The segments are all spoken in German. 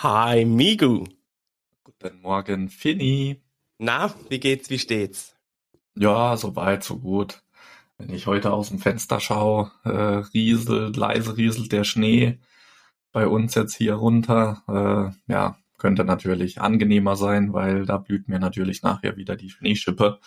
Hi, Migu. Guten Morgen, Finny. Na, wie geht's, wie steht's? Ja, so weit, so gut. Wenn ich heute aus dem Fenster schaue, äh, rieselt, leise rieselt der Schnee bei uns jetzt hier runter. Äh, ja, könnte natürlich angenehmer sein, weil da blüht mir natürlich nachher wieder die Schneeschippe,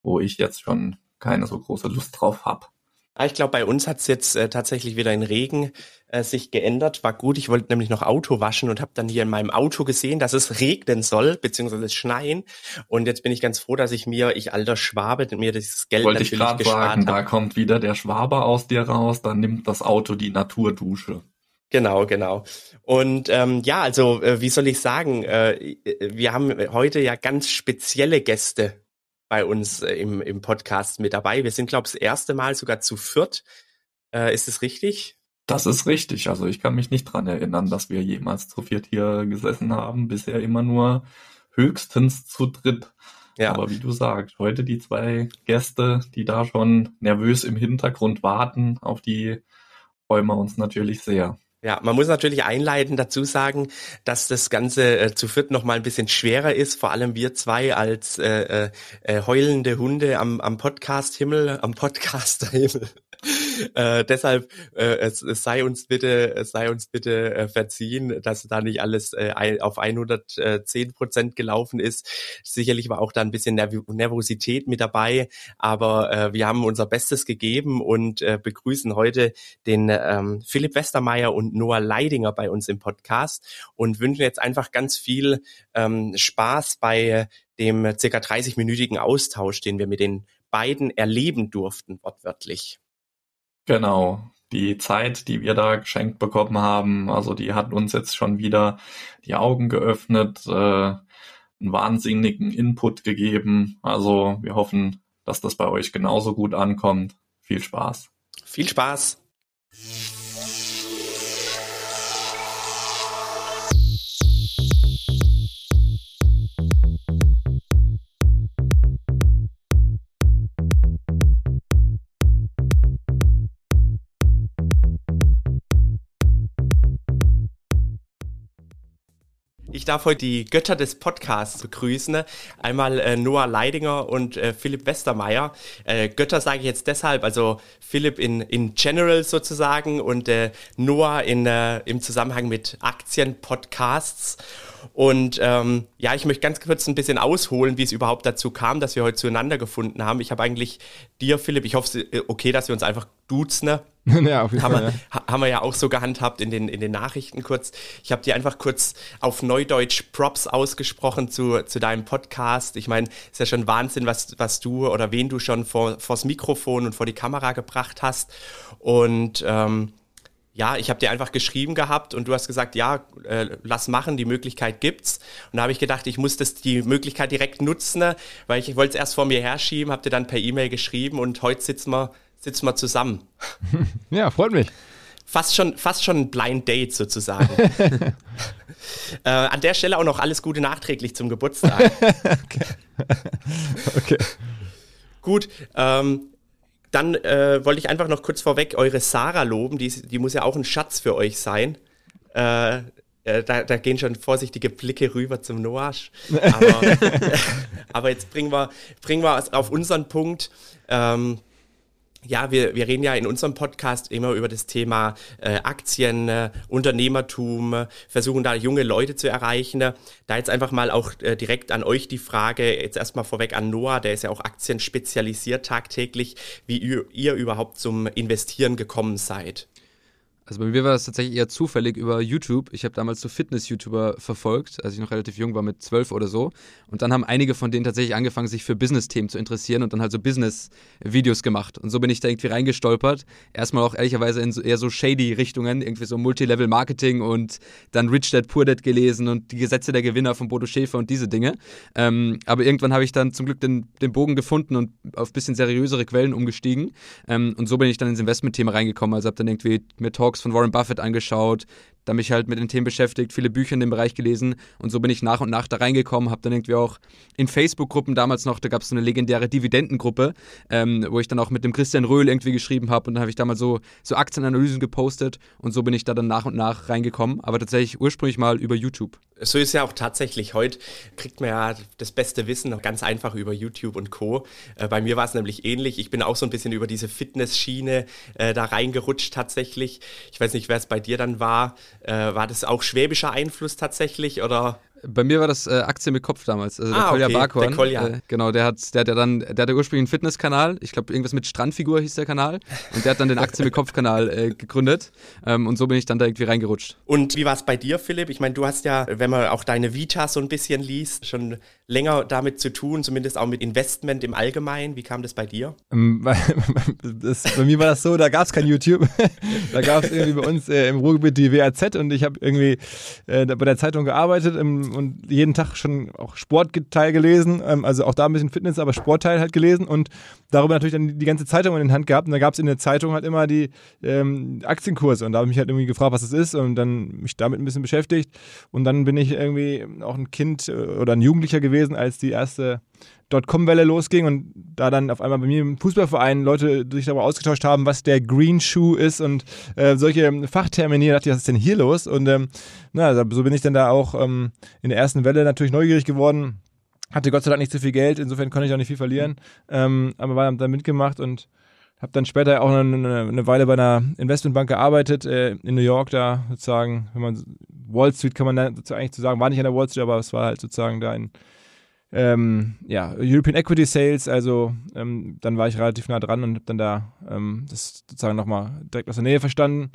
wo ich jetzt schon keine so große Lust drauf hab. Ah, ich glaube, bei uns hat's jetzt äh, tatsächlich wieder in Regen äh, sich geändert. War gut, ich wollte nämlich noch Auto waschen und habe dann hier in meinem Auto gesehen, dass es regnen soll, beziehungsweise schneien. Und jetzt bin ich ganz froh, dass ich mir, ich alter Schwabe, mir dieses Geld Wollte ich natürlich gerade gespart sagen, da kommt wieder der Schwaber aus dir raus, dann nimmt das Auto die Naturdusche. Genau, genau. Und ähm, ja, also äh, wie soll ich sagen, äh, wir haben heute ja ganz spezielle Gäste bei uns äh, im, im Podcast mit dabei. Wir sind, glaube ich, das erste Mal sogar zu viert. Äh, ist es richtig? Das ist richtig. Also ich kann mich nicht dran erinnern, dass wir jemals zu viert hier gesessen haben. Bisher immer nur höchstens zu dritt. Ja. Aber wie du sagst, heute die zwei Gäste, die da schon nervös im Hintergrund warten, auf die freuen wir uns natürlich sehr. Ja, man muss natürlich einleitend dazu sagen, dass das Ganze äh, zu viert noch mal ein bisschen schwerer ist, vor allem wir zwei als äh, äh, äh, heulende Hunde am, am Podcast-Himmel, am Podcaster-Himmel. Äh, deshalb äh, es, es sei uns bitte, es sei uns bitte äh, verziehen, dass da nicht alles äh, auf 110 Prozent gelaufen ist. Sicherlich war auch da ein bisschen Nerv Nervosität mit dabei, aber äh, wir haben unser Bestes gegeben und äh, begrüßen heute den ähm, Philipp Westermeier und Noah Leidinger bei uns im Podcast und wünschen jetzt einfach ganz viel ähm, Spaß bei dem circa 30-minütigen Austausch, den wir mit den beiden erleben durften, wortwörtlich. Genau. Die Zeit, die wir da geschenkt bekommen haben, also die hat uns jetzt schon wieder die Augen geöffnet, äh, einen wahnsinnigen Input gegeben. Also wir hoffen, dass das bei euch genauso gut ankommt. Viel Spaß. Viel Spaß! Darf heute die Götter des Podcasts begrüßen. Einmal äh, Noah Leidinger und äh, Philipp Westermeier. Äh, Götter sage ich jetzt deshalb, also Philipp in, in General sozusagen und äh, Noah in, äh, im Zusammenhang mit Aktienpodcasts. Und ähm, ja, ich möchte ganz kurz ein bisschen ausholen, wie es überhaupt dazu kam, dass wir heute zueinander gefunden haben. Ich habe eigentlich dir, Philipp, ich hoffe, ist okay, dass wir uns einfach duzen. Ne? ja, auf jeden haben, Fall. wir, Ja. ha- haben wir ja auch so gehandhabt in den, in den Nachrichten kurz. Ich habe dir einfach kurz auf Neudeutsch Props ausgesprochen zu, zu deinem Podcast. Ich meine, ist ja schon Wahnsinn, was, was du oder wen du schon vor, vors Mikrofon und vor die Kamera gebracht hast. Und ähm, ja, ich habe dir einfach geschrieben gehabt und du hast gesagt, ja, äh, lass machen, die Möglichkeit gibt's. Und da habe ich gedacht, ich muss das die Möglichkeit direkt nutzen, ne, weil ich, ich wollte es erst vor mir herschieben, habe dir dann per E-Mail geschrieben und heute sitzen wir, sitzen wir zusammen. ja, freut mich. Fast schon, fast schon ein Blind Date sozusagen. äh, an der Stelle auch noch alles Gute nachträglich zum Geburtstag. Okay. Gut, ähm, dann äh, wollte ich einfach noch kurz vorweg eure Sarah loben. Die, die muss ja auch ein Schatz für euch sein. Äh, äh, da, da gehen schon vorsichtige Blicke rüber zum Noasch. Aber, aber jetzt bringen wir, bringen wir es auf unseren Punkt. Ähm, ja, wir, wir reden ja in unserem Podcast immer über das Thema äh, Aktien, äh, Unternehmertum, äh, versuchen da junge Leute zu erreichen. Da jetzt einfach mal auch äh, direkt an euch die Frage, jetzt erstmal vorweg an Noah, der ist ja auch Aktien spezialisiert tagtäglich, wie ihr, ihr überhaupt zum Investieren gekommen seid. Also bei mir war das tatsächlich eher zufällig über YouTube. Ich habe damals so Fitness-YouTuber verfolgt, als ich noch relativ jung war, mit zwölf oder so. Und dann haben einige von denen tatsächlich angefangen, sich für Business-Themen zu interessieren und dann halt so Business-Videos gemacht. Und so bin ich da irgendwie reingestolpert. Erstmal auch ehrlicherweise in so eher so shady Richtungen, irgendwie so Multilevel-Marketing und dann Rich Dad Poor Dad gelesen und die Gesetze der Gewinner von Bodo Schäfer und diese Dinge. Ähm, aber irgendwann habe ich dann zum Glück den, den Bogen gefunden und auf ein bisschen seriösere Quellen umgestiegen. Ähm, und so bin ich dann ins Investment-Thema reingekommen. Also habe dann irgendwie mir Talks von Warren Buffett angeschaut, da mich halt mit den Themen beschäftigt, viele Bücher in dem Bereich gelesen und so bin ich nach und nach da reingekommen, habe dann irgendwie auch in Facebook-Gruppen damals noch, da gab es so eine legendäre Dividendengruppe, ähm, wo ich dann auch mit dem Christian Röhl irgendwie geschrieben habe und dann habe ich damals so, so Aktienanalysen gepostet und so bin ich da dann nach und nach reingekommen, aber tatsächlich ursprünglich mal über YouTube. So ist ja auch tatsächlich. Heute kriegt man ja das beste Wissen ganz einfach über YouTube und Co. Äh, bei mir war es nämlich ähnlich. Ich bin auch so ein bisschen über diese Fitnessschiene äh, da reingerutscht tatsächlich. Ich weiß nicht, wer es bei dir dann war. Äh, war das auch schwäbischer Einfluss tatsächlich oder? Bei mir war das äh, Aktien mit Kopf damals. Also der ah, Kolja okay. Barkhorn. Der Kolja. Äh, genau, der hat, der hat ja dann, der hat ja ursprünglich einen Fitnesskanal. Ich glaube, irgendwas mit Strandfigur hieß der Kanal. Und der hat dann den Aktien mit Kopf-Kanal äh, gegründet. Ähm, und so bin ich dann da irgendwie reingerutscht. Und wie war es bei dir, Philipp? Ich meine, du hast ja, wenn man auch deine Vita so ein bisschen liest, schon länger damit zu tun, zumindest auch mit Investment im Allgemeinen. Wie kam das bei dir? Ähm, das, bei mir war das so, da gab es kein YouTube. da gab es irgendwie bei uns äh, im Ruhrgebiet die WAZ und ich habe irgendwie äh, bei der Zeitung gearbeitet im, und jeden Tag schon auch Sportteil gelesen. Ähm, also auch da ein bisschen Fitness, aber Sportteil halt gelesen und darüber natürlich dann die ganze Zeitung in den Hand gehabt. Und da gab es in der Zeitung halt immer die ähm, Aktienkurse und da habe ich mich halt irgendwie gefragt, was das ist und dann mich damit ein bisschen beschäftigt. Und dann bin ich irgendwie auch ein Kind äh, oder ein Jugendlicher gewesen, als die erste Dotcom-Welle losging und da dann auf einmal bei mir im Fußballverein Leute sich darüber ausgetauscht haben, was der Green Shoe ist und äh, solche Fachtermini, da dachte ich, was ist denn hier los? Und ähm, na, also so bin ich dann da auch ähm, in der ersten Welle natürlich neugierig geworden. Hatte Gott sei Dank nicht so viel Geld, insofern konnte ich auch nicht viel verlieren, ähm, aber war dann mitgemacht und habe dann später auch eine, eine, Weile bei einer Investmentbank gearbeitet äh, in New York, da sozusagen, wenn man Wall Street kann man da eigentlich zu sagen, war nicht an der Wall Street, aber es war halt sozusagen da in ähm, ja, European Equity Sales, also ähm, dann war ich relativ nah dran und habe dann da ähm, das sozusagen nochmal direkt aus der Nähe verstanden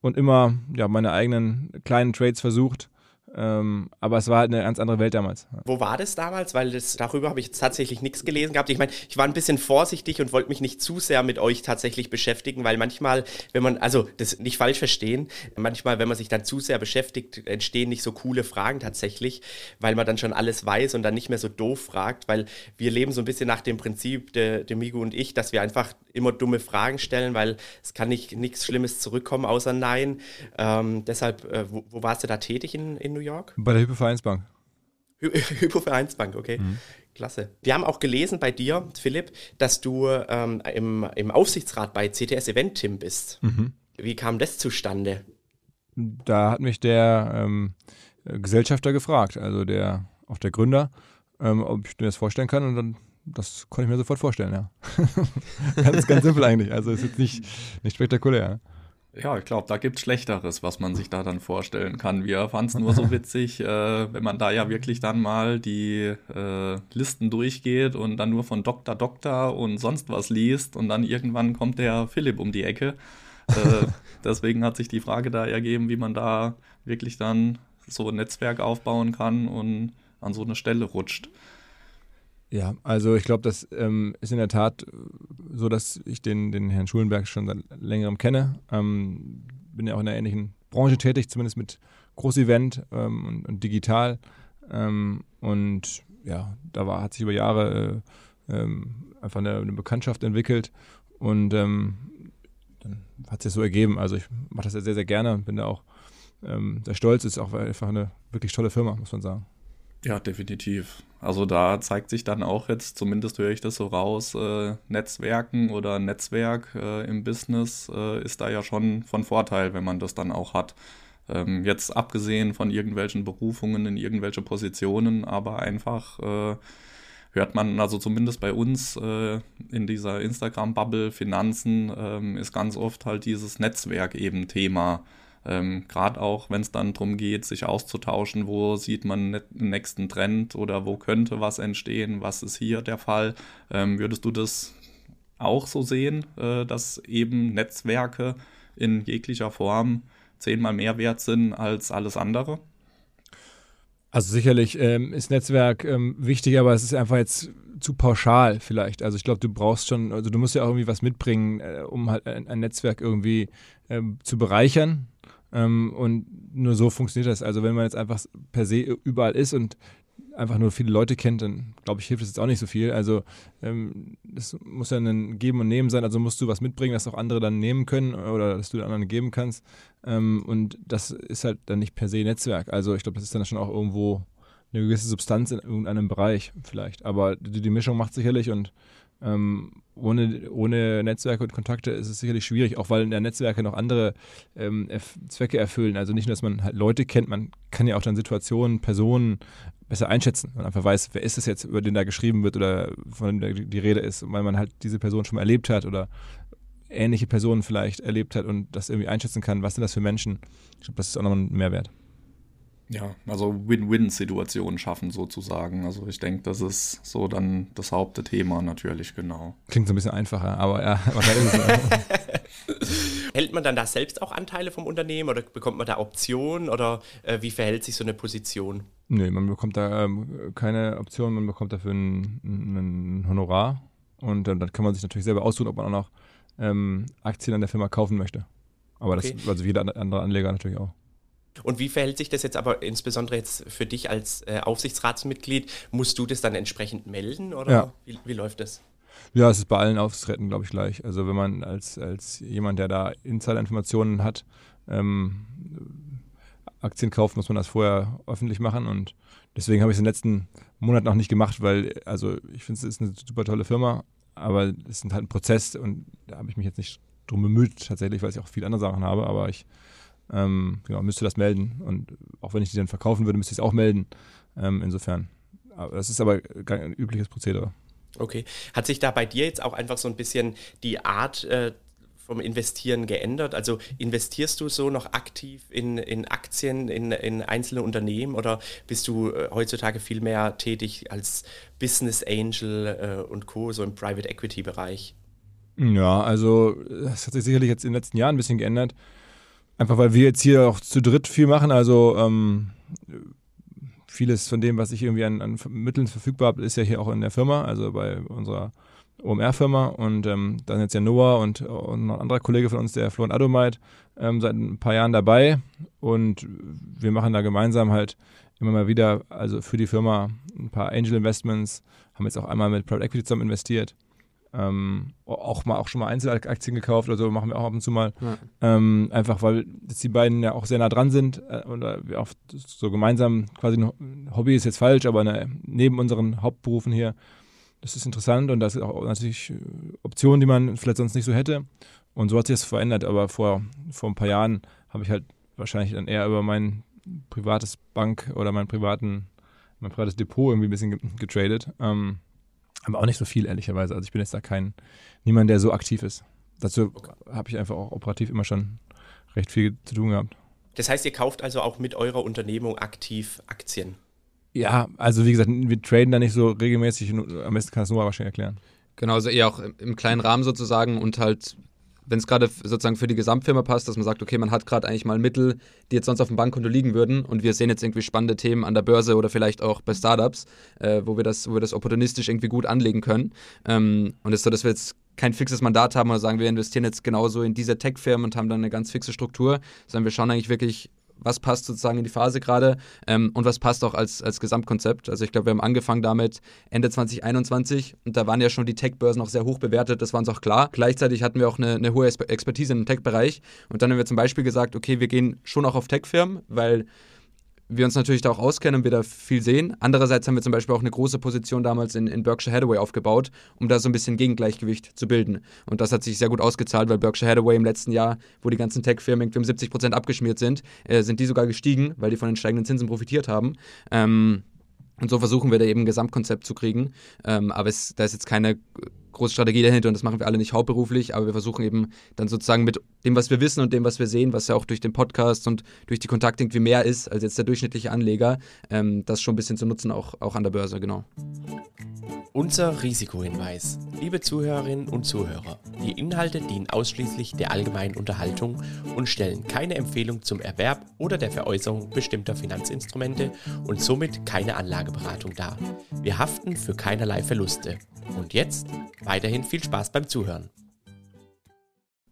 und immer ja, meine eigenen kleinen Trades versucht ähm, aber es war halt eine ganz andere Welt damals. Wo war das damals? Weil das, darüber habe ich tatsächlich nichts gelesen gehabt. Ich meine, ich war ein bisschen vorsichtig und wollte mich nicht zu sehr mit euch tatsächlich beschäftigen, weil manchmal, wenn man, also das nicht falsch verstehen, manchmal, wenn man sich dann zu sehr beschäftigt, entstehen nicht so coole Fragen tatsächlich, weil man dann schon alles weiß und dann nicht mehr so doof fragt, weil wir leben so ein bisschen nach dem Prinzip, der, der Migo und ich, dass wir einfach immer dumme Fragen stellen, weil es kann nicht nichts Schlimmes zurückkommen außer Nein. Ähm, deshalb, äh, wo, wo warst du da tätig in, in New York? Bei der Hypovereinsbank. Hy Hypovereinsbank, okay. Mhm. Klasse. Wir haben auch gelesen bei dir, Philipp, dass du ähm, im, im Aufsichtsrat bei CTS Event Team bist. Mhm. Wie kam das zustande? Da hat mich der ähm, Gesellschafter gefragt, also der, auch der Gründer, ähm, ob ich mir das vorstellen kann und dann das konnte ich mir sofort vorstellen, ja. das ist ganz simpel eigentlich. Also ist jetzt nicht, nicht spektakulär. Ja, ich glaube, da gibt es Schlechteres, was man sich da dann vorstellen kann. Wir fanden es nur so witzig, äh, wenn man da ja wirklich dann mal die äh, Listen durchgeht und dann nur von Doktor, Doktor und sonst was liest und dann irgendwann kommt der Philipp um die Ecke. Äh, deswegen hat sich die Frage da ergeben, wie man da wirklich dann so ein Netzwerk aufbauen kann und an so eine Stelle rutscht. Ja, also ich glaube, das ähm, ist in der Tat so, dass ich den, den Herrn Schulenberg schon seit längerem kenne. Ähm, bin ja auch in einer ähnlichen Branche tätig, zumindest mit Großevent ähm, und, und, digital. Ähm, und ja, da war, hat sich über Jahre äh, ähm, einfach eine, eine, Bekanntschaft entwickelt und ähm, dann hat sich so ergeben. Also ich mache das ja sehr, sehr gerne und bin da auch sehr stolz. Ist auch einfach eine wirklich tolle Firma, muss man sagen. Ja, definitiv. Also da zeigt sich dann auch jetzt, zumindest höre ich das so raus, äh, Netzwerken oder Netzwerk äh, im Business äh, ist da ja schon von Vorteil, wenn man das dann auch hat. Ähm, jetzt abgesehen von irgendwelchen Berufungen in irgendwelche Positionen, aber einfach äh, hört man, also zumindest bei uns äh, in dieser Instagram-Bubble Finanzen ähm, ist ganz oft halt dieses Netzwerk eben Thema. Ähm, Gerade auch, wenn es dann darum geht, sich auszutauschen, wo sieht man den nächsten Trend oder wo könnte was entstehen, was ist hier der Fall. Ähm, würdest du das auch so sehen, äh, dass eben Netzwerke in jeglicher Form zehnmal mehr wert sind als alles andere? Also sicherlich ähm, ist Netzwerk ähm, wichtig, aber es ist einfach jetzt zu pauschal vielleicht. Also ich glaube, du brauchst schon, also du musst ja auch irgendwie was mitbringen, äh, um halt ein, ein Netzwerk irgendwie ähm, zu bereichern. Ähm, und nur so funktioniert das. Also wenn man jetzt einfach per se überall ist und einfach nur viele Leute kennt, dann glaube ich, hilft es jetzt auch nicht so viel. Also ähm, das muss ja ein Geben und Nehmen sein. Also musst du was mitbringen, dass auch andere dann nehmen können oder dass du den anderen geben kannst. Ähm, und das ist halt dann nicht per se Netzwerk. Also ich glaube, das ist dann schon auch irgendwo eine gewisse Substanz in irgendeinem Bereich vielleicht. Aber die, die Mischung macht sicherlich und ähm, ohne, ohne Netzwerke und Kontakte ist es sicherlich schwierig, auch weil in der Netzwerke noch andere ähm, Zwecke erfüllen. Also nicht nur, dass man halt Leute kennt, man kann ja auch dann Situationen, Personen besser einschätzen. Man einfach weiß, wer ist es jetzt, über den da geschrieben wird oder von dem die Rede ist, weil man halt diese Person schon mal erlebt hat oder ähnliche Personen vielleicht erlebt hat und das irgendwie einschätzen kann, was sind das für Menschen. Ich glaube, das ist auch noch ein Mehrwert. Ja, also Win-Win-Situationen schaffen sozusagen. Also ich denke, das ist so dann das Hauptthema natürlich, genau. Klingt so ein bisschen einfacher, aber ja, Hält man dann da selbst auch Anteile vom Unternehmen oder bekommt man da Optionen oder äh, wie verhält sich so eine Position? Nee, man bekommt da ähm, keine Option, man bekommt dafür ein, ein Honorar und dann, dann, kann man sich natürlich selber aussuchen, ob man auch noch ähm, Aktien an der Firma kaufen möchte. Aber okay. das, also jeder andere Anleger natürlich auch. Und wie verhält sich das jetzt aber insbesondere jetzt für dich als äh, Aufsichtsratsmitglied? Musst du das dann entsprechend melden oder ja. wie, wie läuft das? Ja, es ist bei allen Aufsichtsräten, glaube ich, gleich. Also wenn man als, als jemand, der da Insider-Informationen hat, ähm, Aktien kauft, muss man das vorher öffentlich machen und deswegen habe ich es in den letzten Monaten auch nicht gemacht, weil, also ich finde, es ist eine super tolle Firma, aber es ist halt ein Prozess und da habe ich mich jetzt nicht drum bemüht, tatsächlich, weil ich auch viele andere Sachen habe, aber ich ähm, genau, müsste das melden. Und auch wenn ich die dann verkaufen würde, müsste ich es auch melden. Ähm, insofern. Aber das ist aber ein übliches Prozedere. Okay. Hat sich da bei dir jetzt auch einfach so ein bisschen die Art äh, vom Investieren geändert? Also investierst du so noch aktiv in, in Aktien, in, in einzelne Unternehmen oder bist du äh, heutzutage viel mehr tätig als Business Angel äh, und Co., so im Private Equity Bereich? Ja, also das hat sich sicherlich jetzt in den letzten Jahren ein bisschen geändert. Einfach weil wir jetzt hier auch zu dritt viel machen, also ähm, vieles von dem, was ich irgendwie an, an, Mitteln verfügbar habe, ist ja hier auch in der Firma, also bei unserer OMR-Firma und ähm, dann jetzt ja Noah und, und noch ein anderer Kollege von uns, der Florian Adomait, ähm, seit ein paar Jahren dabei und wir machen da gemeinsam halt immer mal wieder, also für die Firma ein paar Angel Investments, haben jetzt auch einmal mit Private Equity zusammen investiert ähm, auch mal auch schon mal Einzelaktien gekauft oder so, machen wir auch ab und zu mal. Ja. Ähm, einfach weil die beiden ja auch sehr nah dran sind äh, und äh, wir auch so gemeinsam quasi ein Hobby ist jetzt falsch, aber eine, neben unseren Hauptberufen hier, das ist interessant und das ist auch natürlich Optionen, die man vielleicht sonst nicht so hätte. Und so hat sich das verändert, aber vor, vor ein paar Jahren habe ich halt wahrscheinlich dann eher über mein privates Bank oder mein privaten, mein privates Depot irgendwie ein bisschen getradet. Ähm, aber auch nicht so viel, ehrlicherweise. Also ich bin jetzt da kein, niemand, der so aktiv ist. Dazu okay. habe ich einfach auch operativ immer schon recht viel zu tun gehabt. Das heißt, ihr kauft also auch mit eurer Unternehmung aktiv Aktien? Ja, also wie gesagt, wir traden da nicht so regelmäßig. Am besten kann das Noah wahrscheinlich erklären. Genau, also eher auch im kleinen Rahmen sozusagen und halt wenn es gerade sozusagen für die Gesamtfirma passt, dass man sagt, okay, man hat gerade eigentlich mal Mittel, die jetzt sonst auf dem Bankkonto liegen würden und wir sehen jetzt irgendwie spannende Themen an der Börse oder vielleicht auch bei Startups, äh, wo, wir das, wo wir das opportunistisch irgendwie gut anlegen können. Ähm, und es ist so, dass wir jetzt kein fixes Mandat haben oder sagen, wir investieren jetzt genauso in diese Tech-Firmen und haben dann eine ganz fixe Struktur, sondern wir schauen eigentlich wirklich was passt sozusagen in die Phase gerade ähm, und was passt auch als, als Gesamtkonzept. Also ich glaube, wir haben angefangen damit Ende 2021 und da waren ja schon die Tech-Börsen auch sehr hoch bewertet, das war uns auch klar. Gleichzeitig hatten wir auch eine, eine hohe Expertise im Tech-Bereich und dann haben wir zum Beispiel gesagt, okay, wir gehen schon auch auf Tech-Firmen, weil wir uns natürlich da auch auskennen und wir da viel sehen. Andererseits haben wir zum Beispiel auch eine große Position damals in, in Berkshire Hathaway aufgebaut, um da so ein bisschen Gegengleichgewicht zu bilden. Und das hat sich sehr gut ausgezahlt, weil Berkshire Hathaway im letzten Jahr, wo die ganzen Tech-Firmen irgendwie um 70 Prozent abgeschmiert sind, äh, sind die sogar gestiegen, weil die von den steigenden Zinsen profitiert haben. Ähm, und so versuchen wir da eben ein Gesamtkonzept zu kriegen. Ähm, aber es, da ist jetzt keine große Strategie dahinter und das machen wir alle nicht hauptberuflich, aber wir versuchen eben dann sozusagen mit dem, was wir wissen und dem, was wir sehen, was ja auch durch den Podcast und durch die Kontakte irgendwie mehr ist als jetzt der durchschnittliche Anleger, ähm, das schon ein bisschen zu nutzen, auch, auch an der Börse, genau. Unser Risikohinweis. Liebe Zuhörerinnen und Zuhörer, die Inhalte dienen ausschließlich der allgemeinen Unterhaltung und stellen keine Empfehlung zum Erwerb oder der Veräußerung bestimmter Finanzinstrumente und somit keine Anlageberatung dar. Wir haften für keinerlei Verluste. Und jetzt weiterhin viel Spaß beim Zuhören.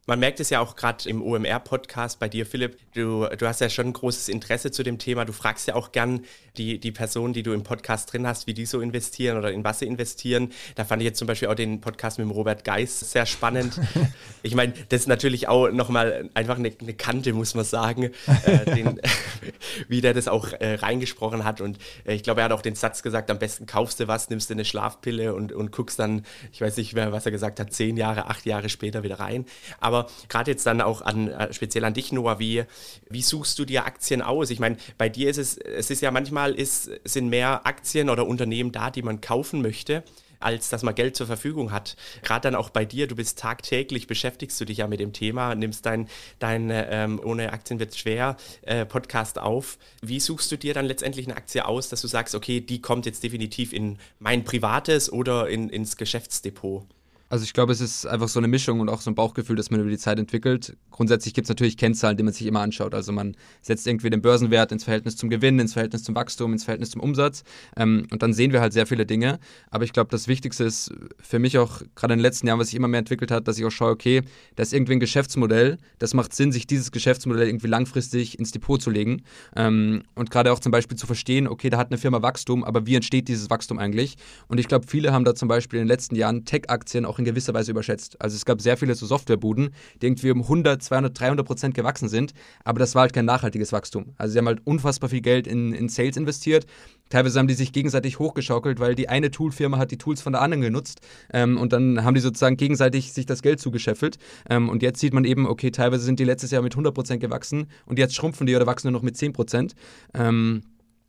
Man merkt es ja auch gerade im OMR-Podcast bei dir, Philipp. Du, du hast ja schon ein großes Interesse zu dem Thema. Du fragst ja auch gern die, die Personen, die du im Podcast drin hast, wie die so investieren oder in was sie investieren. Da fand ich jetzt zum Beispiel auch den Podcast mit dem Robert Geis sehr spannend. ich meine, das ist natürlich auch nochmal einfach eine, eine Kante, muss man sagen, äh, den, wie der das auch äh, reingesprochen hat. Und äh, ich glaube, er hat auch den Satz gesagt, am besten kaufst du was, nimmst du eine Schlafpille und, und guckst dann, ich weiß nicht mehr, was er gesagt hat, zehn Jahre, acht Jahre später wieder rein. Aber aber gerade jetzt dann auch an, äh, speziell an dich, Noah, wie, wie suchst du dir Aktien aus? Ich meine, bei dir ist es, es ist ja manchmal ist, sind mehr Aktien oder Unternehmen da, die man kaufen möchte als dass man Geld zur Verfügung hat. Gerade dann auch bei dir, du bist tagtäglich, beschäftigst du dich ja mit dem Thema, nimmst dein, dein ähm, Ohne Aktien wird schwer äh, Podcast auf. Wie suchst du dir dann letztendlich eine Aktie aus, dass du sagst, okay, die kommt jetzt definitiv in mein privates oder in, ins Geschäftsdepot? Also ich glaube, es ist einfach so eine Mischung und auch so ein Bauchgefühl, das man über die Zeit entwickelt. Grundsätzlich gibt es natürlich Kennzahlen, die man sich immer anschaut. Also man setzt irgendwie den Börsenwert ins Verhältnis zum Gewinn, ins Verhältnis zum Wachstum, ins Verhältnis zum Umsatz. Ähm, und dann sehen wir halt sehr viele Dinge. Aber ich glaube, das Wichtigste ist für mich auch gerade in den letzten Jahren, was sich immer mehr entwickelt hat, dass ich auch schaue, okay, da ist irgendwie ein Geschäftsmodell, das macht Sinn, sich dieses Geschäftsmodell irgendwie langfristig ins Depot zu legen. Ähm, und gerade auch zum Beispiel zu verstehen, okay, da hat eine Firma Wachstum, aber wie entsteht dieses Wachstum eigentlich? Und ich glaube, viele haben da zum Beispiel in den letzten Jahren Tech-Aktien auch in gewisser Weise überschätzt. Also es gab sehr viele so Softwarebuden, die irgendwie um 100, 200, 300 Prozent gewachsen sind, aber das war halt kein nachhaltiges Wachstum. Also sie haben halt unfassbar viel Geld in, in Sales investiert. Teilweise haben die sich gegenseitig hochgeschaukelt, weil die eine Toolfirma hat die Tools von der anderen genutzt ähm, und dann haben die sozusagen gegenseitig sich das Geld zugescheffelt. Ähm, und jetzt sieht man eben, okay, teilweise sind die letztes Jahr mit 100 Prozent gewachsen und jetzt schrumpfen die oder wachsen nur noch mit 10 Prozent. Ähm,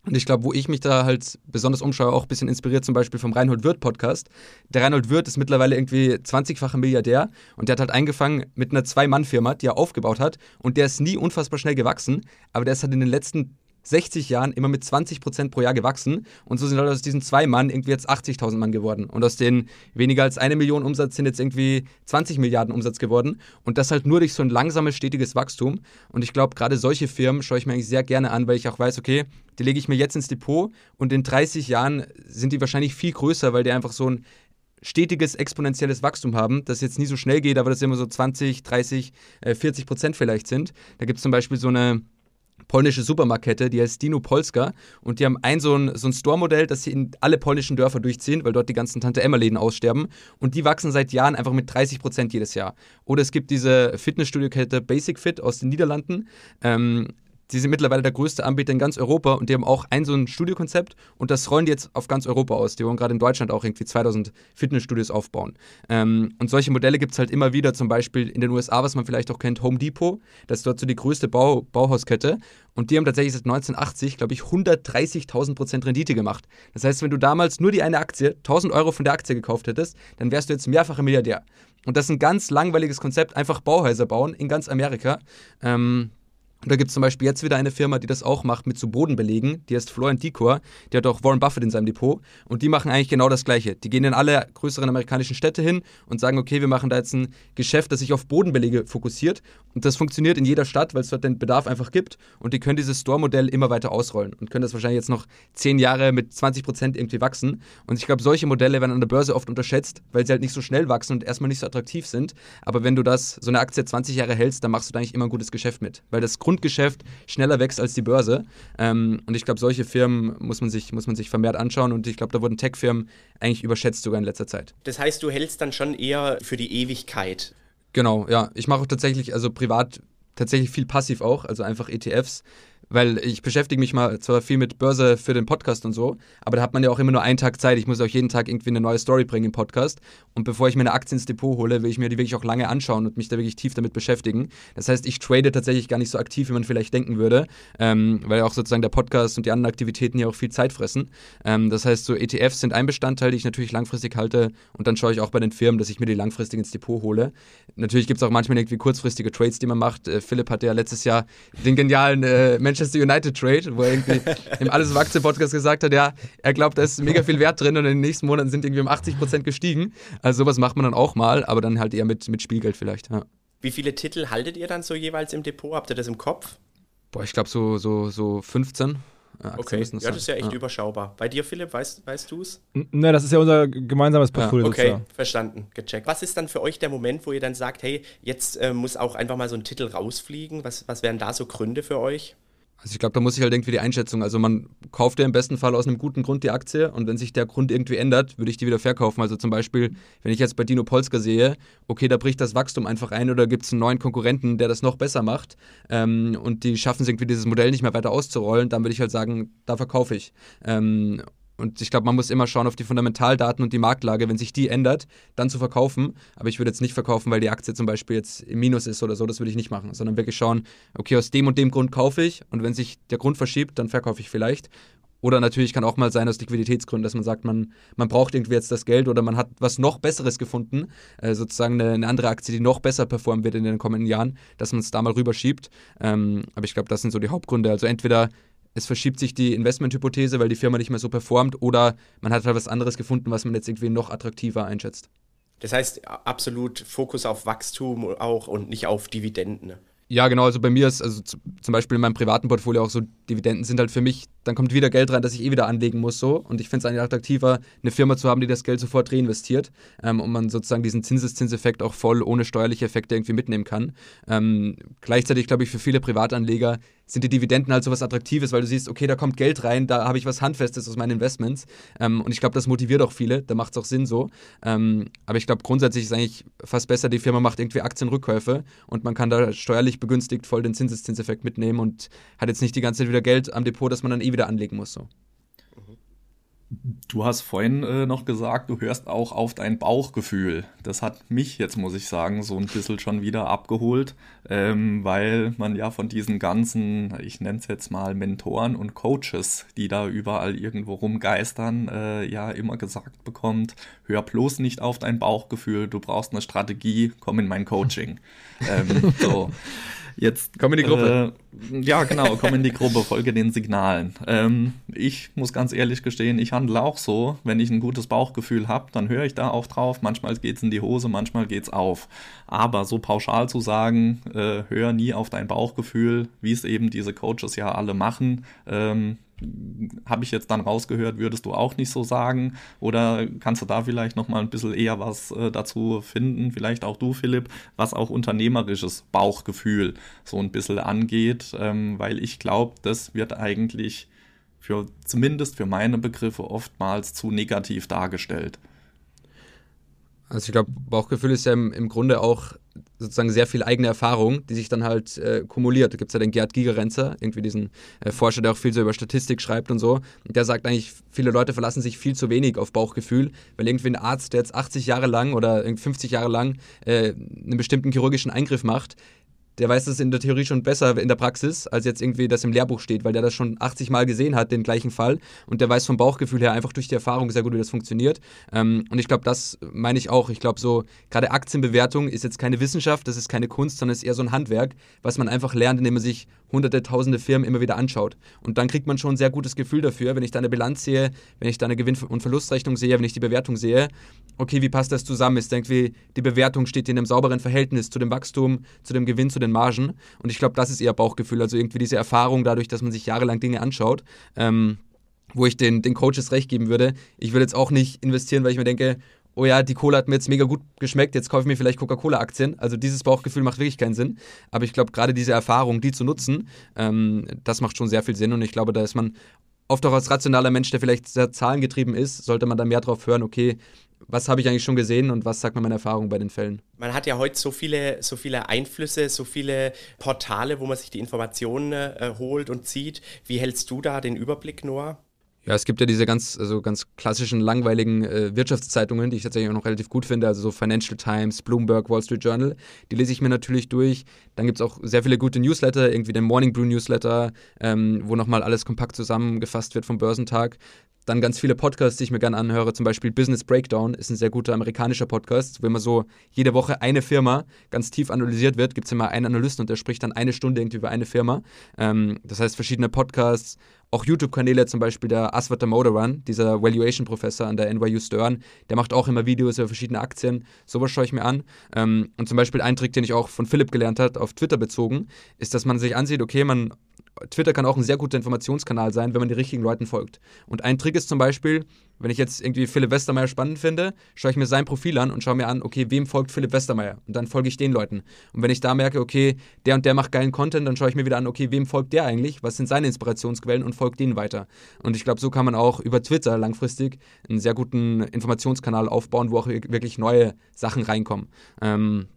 und ich glaube, wo ich mich da halt besonders umschaue, auch ein bisschen inspiriert zum Beispiel vom Reinhold Wirth Podcast. Der Reinhold Wirth ist mittlerweile irgendwie 20-facher Milliardär und der hat halt angefangen mit einer Zwei-Mann-Firma, die er aufgebaut hat und der ist nie unfassbar schnell gewachsen, aber der ist halt in den letzten 60 Jahren immer mit 20 Prozent pro Jahr gewachsen. Und so sind halt aus diesen zwei Mann irgendwie jetzt 80.000 Mann geworden. Und aus den weniger als eine Million Umsatz sind jetzt irgendwie 20 Milliarden Umsatz geworden. Und das halt nur durch so ein langsames, stetiges Wachstum. Und ich glaube, gerade solche Firmen schaue ich mir eigentlich sehr gerne an, weil ich auch weiß, okay, die lege ich mir jetzt ins Depot und in 30 Jahren sind die wahrscheinlich viel größer, weil die einfach so ein stetiges exponentielles Wachstum haben, das jetzt nie so schnell geht, aber das immer so 20, 30, 40 Prozent vielleicht sind. Da gibt es zum Beispiel so eine polnische Supermarktkette, die heißt Dino Polska. Und die haben ein so ein, so ein Store-Modell, das sie in alle polnischen Dörfer durchziehen, weil dort die ganzen Tante-Emma-Läden aussterben. Und die wachsen seit Jahren einfach mit 30 Prozent jedes Jahr. Oder es gibt diese Fitnessstudio-Kette Basic Fit aus den Niederlanden, ähm, die sind mittlerweile der größte Anbieter in ganz Europa und die haben auch ein so ein Studiokonzept und das rollen die jetzt auf ganz Europa aus. Die wollen gerade in Deutschland auch irgendwie 2000 Fitnessstudios aufbauen. Ähm, und solche Modelle gibt es halt immer wieder, zum Beispiel in den USA, was man vielleicht auch kennt, Home Depot. Das ist dort so die größte Bau Bauhauskette und die haben tatsächlich seit 1980, glaube ich, 130.000 Prozent Rendite gemacht. Das heißt, wenn du damals nur die eine Aktie, 1000 Euro von der Aktie gekauft hättest, dann wärst du jetzt mehrfacher Milliardär. Und das ist ein ganz langweiliges Konzept, einfach Bauhäuser bauen in ganz Amerika. Ähm, und da gibt es zum Beispiel jetzt wieder eine Firma, die das auch macht mit so Bodenbelegen. Die heißt Florent Decor. Die hat auch Warren Buffett in seinem Depot. Und die machen eigentlich genau das Gleiche. Die gehen in alle größeren amerikanischen Städte hin und sagen, okay, wir machen da jetzt ein Geschäft, das sich auf Bodenbelege fokussiert. Und das funktioniert in jeder Stadt, weil es dort den Bedarf einfach gibt. Und die können dieses Store-Modell immer weiter ausrollen und können das wahrscheinlich jetzt noch zehn Jahre mit 20 Prozent irgendwie wachsen. Und ich glaube, solche Modelle werden an der Börse oft unterschätzt, weil sie halt nicht so schnell wachsen und erstmal nicht so attraktiv sind. Aber wenn du das, so eine Aktie 20 Jahre hältst, dann machst du da eigentlich immer ein gutes Geschäft mit. Weil das Grund Grundgeschäft schneller wächst als die Börse. Ähm, und ich glaube, solche Firmen muss man, sich, muss man sich vermehrt anschauen. Und ich glaube, da wurden Tech-Firmen eigentlich überschätzt sogar in letzter Zeit. Das heißt, du hältst dann schon eher für die Ewigkeit. Genau, ja. Ich mache auch tatsächlich, also privat tatsächlich viel passiv auch, also einfach ETFs weil ich beschäftige mich mal zwar viel mit Börse für den Podcast und so, aber da hat man ja auch immer nur einen Tag Zeit. Ich muss auch jeden Tag irgendwie eine neue Story bringen im Podcast. Und bevor ich mir eine Aktie ins Depot hole, will ich mir die wirklich auch lange anschauen und mich da wirklich tief damit beschäftigen. Das heißt, ich trade tatsächlich gar nicht so aktiv, wie man vielleicht denken würde, ähm, weil auch sozusagen der Podcast und die anderen Aktivitäten ja auch viel Zeit fressen. Ähm, das heißt, so ETFs sind ein Bestandteil, die ich natürlich langfristig halte und dann schaue ich auch bei den Firmen, dass ich mir die langfristig ins Depot hole. Natürlich gibt es auch manchmal irgendwie kurzfristige Trades, die man macht. Äh, Philipp hatte ja letztes Jahr den genialen äh, Manchester United Trade, wo er irgendwie im Alles im Aktien-Podcast gesagt hat, ja, er glaubt, da ist mega viel Wert drin und in den nächsten Monaten sind irgendwie um 80 Prozent gestiegen. Also sowas macht man dann auch mal, aber dann halt eher mit, mit Spielgeld vielleicht. Ja. Wie viele Titel haltet ihr dann so jeweils im Depot? Habt ihr das im Kopf? Boah, ich glaube so, so, so 15. Aktien okay, ja, das ist ja echt ja. überschaubar. Bei dir, Philipp, weißt, weißt du es? Ne, das ist ja unser gemeinsames Portfolio. Ja. Okay, sozusagen. verstanden, gecheckt. Was ist dann für euch der Moment, wo ihr dann sagt, hey, jetzt äh, muss auch einfach mal so ein Titel rausfliegen? Was, was wären da so Gründe für euch? Also ich glaube, da muss ich halt irgendwie die Einschätzung. Also man kauft ja im besten Fall aus einem guten Grund die Aktie und wenn sich der Grund irgendwie ändert, würde ich die wieder verkaufen. Also zum Beispiel, wenn ich jetzt bei Dino Polska sehe, okay, da bricht das Wachstum einfach ein oder gibt es einen neuen Konkurrenten, der das noch besser macht ähm, und die schaffen es irgendwie dieses Modell nicht mehr weiter auszurollen, dann würde ich halt sagen, da verkaufe ich. Ähm, und ich glaube, man muss immer schauen auf die Fundamentaldaten und die Marktlage. Wenn sich die ändert, dann zu verkaufen. Aber ich würde jetzt nicht verkaufen, weil die Aktie zum Beispiel jetzt im Minus ist oder so. Das würde ich nicht machen. Sondern wirklich schauen, okay, aus dem und dem Grund kaufe ich. Und wenn sich der Grund verschiebt, dann verkaufe ich vielleicht. Oder natürlich kann auch mal sein aus Liquiditätsgründen, dass man sagt, man, man braucht irgendwie jetzt das Geld oder man hat was noch Besseres gefunden, äh, sozusagen eine, eine, andere Aktie, die noch besser performen wird in den kommenden Jahren, dass man es da mal rüberschiebt. Ähm, aber ich glaube, das sind so die Hauptgründe. Also entweder es verschiebt sich die Investmenthypothese, weil die Firma nicht mehr so performt, oder man hat halt was anderes gefunden, was man jetzt irgendwie noch attraktiver einschätzt. Das heißt, absolut Fokus auf Wachstum auch und nicht auf Dividenden. Ja, genau. Also bei mir ist, also zum Beispiel in meinem privaten Portfolio auch so, Dividenden sind halt für mich, dann kommt wieder Geld rein, das ich eh wieder anlegen muss so. Und ich finde es eigentlich attraktiver, eine Firma zu haben, die das Geld sofort reinvestiert ähm, und man sozusagen diesen Zinseszinseffekt auch voll ohne steuerliche Effekte irgendwie mitnehmen kann. Ähm, gleichzeitig glaube ich, für viele Privatanleger sind die Dividenden halt so was Attraktives, weil du siehst, okay, da kommt Geld rein, da habe ich was Handfestes aus meinen Investments. Ähm, und ich glaube, das motiviert auch viele, da macht es auch Sinn so. Ähm, aber ich glaube, grundsätzlich ist eigentlich fast besser, die Firma macht irgendwie Aktienrückkäufe und man kann da steuerlich begünstigt voll den Zinseszinseffekt mitnehmen und hat jetzt nicht die ganze Zeit wieder Geld am Depot, das man dann eh wieder anlegen muss. So. Du hast vorhin äh, noch gesagt, du hörst auch auf dein Bauchgefühl. Das hat mich jetzt, muss ich sagen, so ein bisschen schon wieder abgeholt, ähm, weil man ja von diesen ganzen, ich nenne es jetzt mal Mentoren und Coaches, die da überall irgendwo rumgeistern, äh, ja immer gesagt bekommt, hör bloß nicht auf dein Bauchgefühl, du brauchst eine Strategie, komm in mein Coaching. ähm, so. Jetzt komm in die Gruppe. Äh, ja, genau, komm in die Gruppe, folge den Signalen. Ähm, ich muss ganz ehrlich gestehen, ich handle auch so. Wenn ich ein gutes Bauchgefühl habe, dann höre ich da auch drauf. Manchmal geht es in die Hose, manchmal geht es auf. Aber so pauschal zu sagen, äh, hör nie auf dein Bauchgefühl, wie es eben diese Coaches ja alle machen, ähm, habe ich jetzt dann rausgehört, würdest du auch nicht so sagen? Oder kannst du da vielleicht noch mal ein bisschen eher was äh, dazu finden? Vielleicht auch du, Philipp, was auch unternehmerisches Bauchgefühl so ein bisschen angeht, ähm, weil ich glaube, das wird eigentlich für zumindest für meine Begriffe oftmals zu negativ dargestellt. Also ich glaube, Bauchgefühl ist ja im, im, Grunde auch sozusagen sehr viel eigene Erfahrung, die sich dann halt äh, kumuliert. Da gibt es ja den Gerd Gigerenzer, irgendwie diesen äh, Forscher, der auch viel so über Statistik schreibt und so. Und der sagt eigentlich, viele Leute verlassen sich viel zu wenig auf Bauchgefühl, weil irgendwie ein Arzt, der jetzt 80 Jahre lang oder 50 Jahre lang äh, einen bestimmten chirurgischen Eingriff macht, der weiß das in der Theorie schon besser in der Praxis, als jetzt irgendwie das im Lehrbuch steht, weil der das schon 80 Mal gesehen hat, den gleichen Fall. Und der weiß vom Bauchgefühl her einfach durch die Erfahrung sehr gut, wie das funktioniert. Ähm, und ich glaube, das meine ich auch. Ich glaube, so gerade Aktienbewertung ist jetzt keine Wissenschaft, das ist keine Kunst, sondern ist eher so ein Handwerk, was man einfach lernt, indem man sich hunderte, tausende Firmen immer wieder anschaut. Und dann kriegt man schon ein sehr gutes Gefühl dafür, wenn ich da eine Bilanz sehe, wenn ich da eine Gewinn- und Verlustrechnung sehe, wenn ich die Bewertung sehe. Okay, wie passt das zusammen? Ist irgendwie die Bewertung steht in einem sauberen Verhältnis zu dem Wachstum, zu dem Gewinn, zu den Margen. Und ich glaube, das ist eher Bauchgefühl. Also irgendwie diese Erfahrung dadurch, dass man sich jahrelang Dinge anschaut. Ähm, wo ich den, den Coaches recht geben würde. Ich würde jetzt auch nicht investieren, weil ich mir denke, oh ja, die Cola hat mir jetzt mega gut geschmeckt, jetzt kaufe ich mir vielleicht Coca-Cola-Aktien. Also dieses Bauchgefühl macht wirklich keinen Sinn. Aber ich glaube, gerade diese Erfahrung, die zu nutzen, ähm, das macht schon sehr viel Sinn. Und ich glaube, da ist man oft auch als rationaler Mensch, der vielleicht sehr zahlengetrieben ist, sollte man da mehr drauf hören, okay, was habe ich eigentlich schon gesehen und was sagt mir meine Erfahrung bei den Fällen? Man hat ja heute so viele, so viele Einflüsse, so viele Portale, wo man sich die Informationen äh, holt und zieht. Wie hältst du da den Überblick, Noah? Ja, es gibt ja diese ganz, also ganz klassischen, langweiligen äh, Wirtschaftszeitungen, die ich tatsächlich auch noch relativ gut finde, also so Financial Times, Bloomberg, Wall Street Journal. Die lese ich mir natürlich durch. Dann gibt es auch sehr viele gute Newsletter, irgendwie den Morning Brew Newsletter, ähm, wo nochmal alles kompakt zusammengefasst wird vom Börsentag. Dann ganz viele Podcasts, die ich mir gerne anhöre, zum Beispiel Business Breakdown ist ein sehr guter amerikanischer Podcast, wo immer so jede Woche eine Firma ganz tief analysiert wird. Gibt es immer einen Analysten und der spricht dann eine Stunde irgendwie über eine Firma. Ähm, das heißt, verschiedene Podcasts, auch YouTube-Kanäle, zum Beispiel der Aswata Modoran, dieser Valuation-Professor an der NYU Stern, der macht auch immer Videos über verschiedene Aktien. Sowas schaue ich mir an. Ähm, und zum Beispiel ein Trick, den ich auch von Philipp gelernt habe, auf Twitter bezogen, ist, dass man sich ansieht, okay, man Twitter kann auch ein sehr guter Informationskanal sein, wenn man den richtigen Leuten folgt. Und ein Trick ist zum Beispiel, wenn ich jetzt irgendwie Philipp Westermeier spannend finde, schaue ich mir sein Profil an und schaue mir an, okay, wem folgt Philipp Westermeier? Und dann folge ich den Leuten. Und wenn ich da merke, okay, der und der macht geilen Content, dann schaue ich mir wieder an, okay, wem folgt der eigentlich? Was sind seine Inspirationsquellen und folge denen weiter? Und ich glaube, so kann man auch über Twitter langfristig einen sehr guten Informationskanal aufbauen, wo auch wirklich neue Sachen reinkommen. Ähm,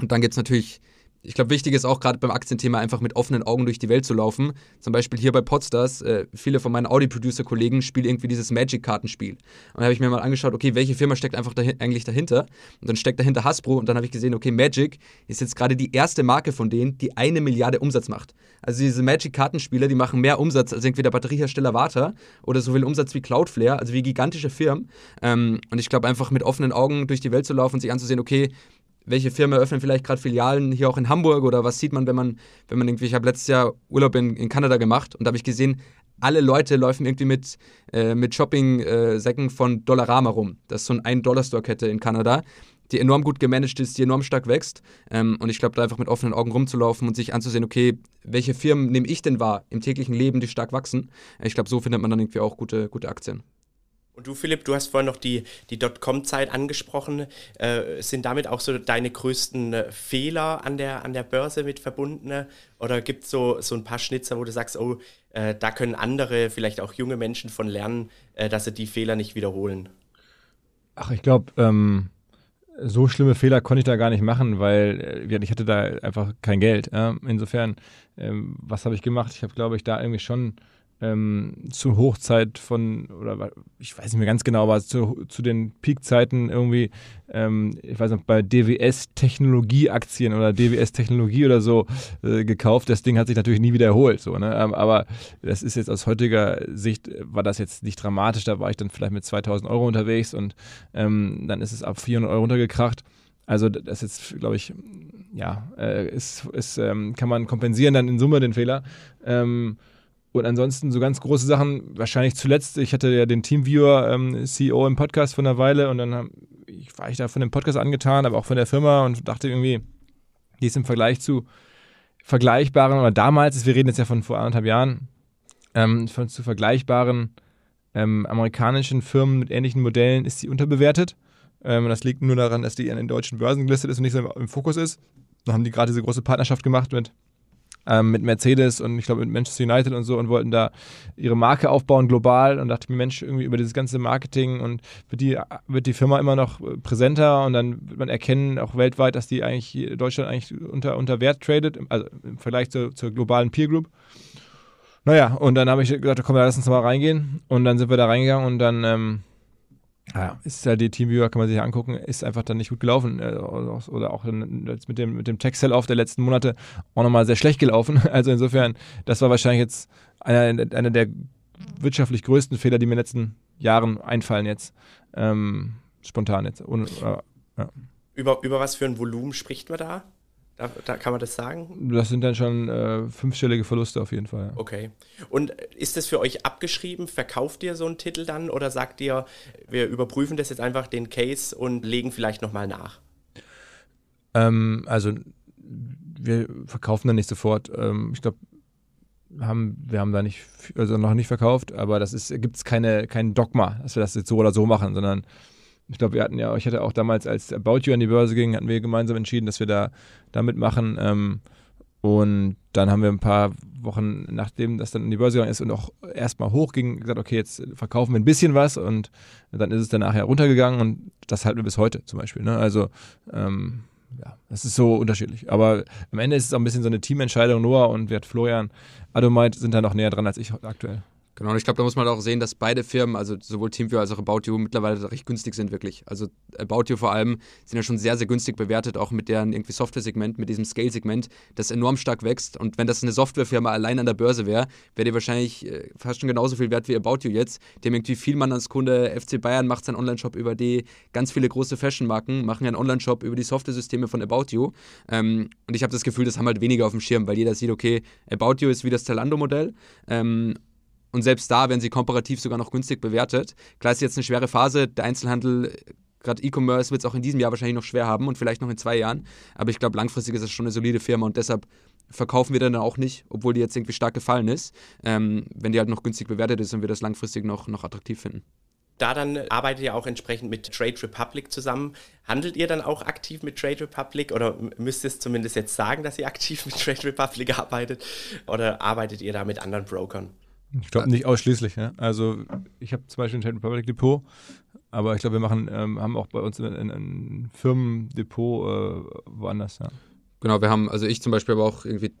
und dann gibt es natürlich ich glaube, wichtig ist auch gerade beim Aktienthema einfach mit offenen Augen durch die Welt zu laufen. Zum Beispiel hier bei Podstars, äh, viele von meinen Audi-Producer-Kollegen spielen irgendwie dieses Magic-Kartenspiel. Und dann habe ich mir mal angeschaut, okay, welche Firma steckt einfach dahin, eigentlich dahinter? Und dann steckt dahinter Hasbro und dann habe ich gesehen, okay, Magic ist jetzt gerade die erste Marke von denen, die eine Milliarde Umsatz macht. Also diese Magic-Kartenspieler, die machen mehr Umsatz als entweder Batteriehersteller Warta oder so viel Umsatz wie Cloudflare, also wie gigantische Firmen. Ähm, und ich glaube, einfach mit offenen Augen durch die Welt zu laufen und sich anzusehen, okay, welche Firmen eröffnen vielleicht gerade Filialen hier auch in Hamburg oder was sieht man, wenn man, wenn man irgendwie, ich habe letztes Jahr Urlaub in, in Kanada gemacht und da habe ich gesehen, alle Leute laufen irgendwie mit, äh, mit Shopping-Säcken von Dollarama rum. Das ist so ein 1-Dollar-Store-Kette in Kanada, die enorm gut gemanagt ist, die enorm stark wächst. Ähm, und ich glaube, da einfach mit offenen Augen rumzulaufen und sich anzusehen, okay, welche Firmen nehme ich denn wahr im täglichen Leben, die stark wachsen? Ich glaube, so findet man dann irgendwie auch gute, gute Aktien. Und du, Philipp, du hast vorhin noch die, die Dotcom-Zeit angesprochen. Äh, sind damit auch so deine größten äh, Fehler an der, an der Börse mit verbunden? Oder gibt es so, so ein paar Schnitzer, wo du sagst, oh, äh, da können andere, vielleicht auch junge Menschen von lernen, äh, dass sie die Fehler nicht wiederholen? Ach, ich glaube, ähm, so schlimme Fehler konnte ich da gar nicht machen, weil äh, ich hatte da einfach kein Geld. insofern, ähm, was habe ich gemacht? Ich habe, glaube ich, da irgendwie schon ähm, zur Hochzeit von, oder ich weiß nicht mehr ganz genau, aber zu, zu den Peakzeiten irgendwie, ähm, ich weiß nicht, bei DWS Technologieaktien oder DWS Technologie oder so äh, gekauft. Das Ding hat sich natürlich nie wiederholt, so, ne? Ähm, aber das ist jetzt aus heutiger Sicht, war das jetzt nicht dramatisch. Da war ich dann vielleicht mit 2000 Euro unterwegs und ähm, dann ist es ab 400 Euro runtergekracht. Also das ist jetzt, glaube ich, ja, äh, ist, ist ähm, kann man kompensieren dann in Summe den Fehler. Ähm, und ansonsten so ganz große Sachen, wahrscheinlich zuletzt, ich hatte ja den Teamviewer ähm, CEO im Podcast von einer Weile und dann hab, ich, war ich da von dem Podcast angetan, aber auch von der Firma und dachte irgendwie, die ist im Vergleich zu vergleichbaren, oder damals, wir reden jetzt ja von vor anderthalb Jahren, ähm, von, zu vergleichbaren ähm, amerikanischen Firmen mit ähnlichen Modellen ist sie unterbewertet. Ähm, das liegt nur daran, dass die an den deutschen Börsen gelistet ist und nicht so im Fokus ist. Da haben die gerade diese große Partnerschaft gemacht mit ähm, mit Mercedes und ich glaube mit Manchester United und so und wollten da ihre Marke aufbauen global und dachte mir, Mensch, irgendwie über dieses ganze Marketing und wird die, wird die Firma immer noch präsenter und dann wird man erkennen, auch weltweit, dass die eigentlich Deutschland eigentlich unter, unter Wert tradet, also im Vergleich zur, zur globalen Peer Group. Naja, und dann habe ich gesagt, komm, lass uns mal reingehen. Und dann sind wir da reingegangen und dann ähm, ja, ist ja die Teamviewer, kann man sich angucken, ist einfach dann nicht gut gelaufen. Äh, oder auch jetzt mit dem, mit dem Tech-Sell-Off der letzten Monate auch nochmal sehr schlecht gelaufen. Also insofern, das war wahrscheinlich jetzt einer, einer der wirtschaftlich größten Fehler, die mir in den letzten Jahren einfallen jetzt. Ähm, spontan jetzt. Ohne, äh, ja. über, über was für ein Volumen spricht man da? Da, da, kann man das sagen? Das sind dann schon äh, fünfstellige Verluste auf jeden Fall. Ja. Okay. Und ist das für euch abgeschrieben? Verkauft ihr so einen Titel dann oder sagt ihr, wir überprüfen das jetzt einfach den Case und legen vielleicht nochmal nach? Ähm, also wir verkaufen dann nicht sofort. Ähm, ich glaube, haben, wir haben da nicht, also noch nicht verkauft, aber das ist, gibt es keine, kein Dogma, dass wir das jetzt so oder so machen, sondern ich glaube, wir hatten ja, ich hatte auch damals, als About You an die Börse ging, hatten wir gemeinsam entschieden, dass wir da, da mitmachen. Ähm, und dann haben wir ein paar Wochen, nachdem das dann in die Börse gegangen ist und auch erstmal hochging, gesagt, okay, jetzt verkaufen wir ein bisschen was und dann ist es dann nachher runtergegangen und das halten wir bis heute zum Beispiel. Ne? Also ähm, ja, das ist so unterschiedlich. Aber am Ende ist es auch ein bisschen so eine Teamentscheidung. Noah und Wert Florian Adomite sind da noch näher dran als ich aktuell. Genau, und ich glaube, da muss man auch sehen, dass beide Firmen, also sowohl TeamViewer als auch About You, mittlerweile recht günstig sind, wirklich. Also About You vor allem sind ja schon sehr, sehr günstig bewertet, auch mit deren irgendwie Software-Segment, mit diesem Scale-Segment, das enorm stark wächst. Und wenn das eine Softwarefirma allein an der Börse wäre, wäre die wahrscheinlich äh, fast schon genauso viel wert wie About You jetzt. Dem irgendwie viel Mann als Kunde, FC Bayern macht seinen Online-Shop über die, ganz viele große Fashion-Marken machen einen Online-Shop über die Software-Systeme von About You. Ähm, und ich habe das Gefühl, das haben halt weniger auf dem Schirm, weil jeder sieht, okay, About You ist wie das Zalando-Modell. Ähm, und selbst da werden sie komparativ sogar noch günstig bewertet. Klar ist jetzt eine schwere Phase. Der Einzelhandel, gerade E-Commerce, wird es auch in diesem Jahr wahrscheinlich noch schwer haben und vielleicht noch in zwei Jahren. Aber ich glaube, langfristig ist es schon eine solide Firma und deshalb verkaufen wir dann auch nicht, obwohl die jetzt irgendwie stark gefallen ist, ähm, wenn die halt noch günstig bewertet ist und wir das langfristig noch, noch attraktiv finden. Da dann arbeitet ihr auch entsprechend mit Trade Republic zusammen. Handelt ihr dann auch aktiv mit Trade Republic oder müsst ihr es zumindest jetzt sagen, dass ihr aktiv mit Trade Republic arbeitet? Oder arbeitet ihr da mit anderen Brokern? Ich glaube nicht ausschließlich. Ja? Also ich habe zum Beispiel ein Trade Republic Depot, aber ich glaube, wir machen, ähm, haben auch bei uns ein, Firmendepot äh, woanders. Ja. Genau, wir haben, also ich zum Beispiel aber auch irgendwie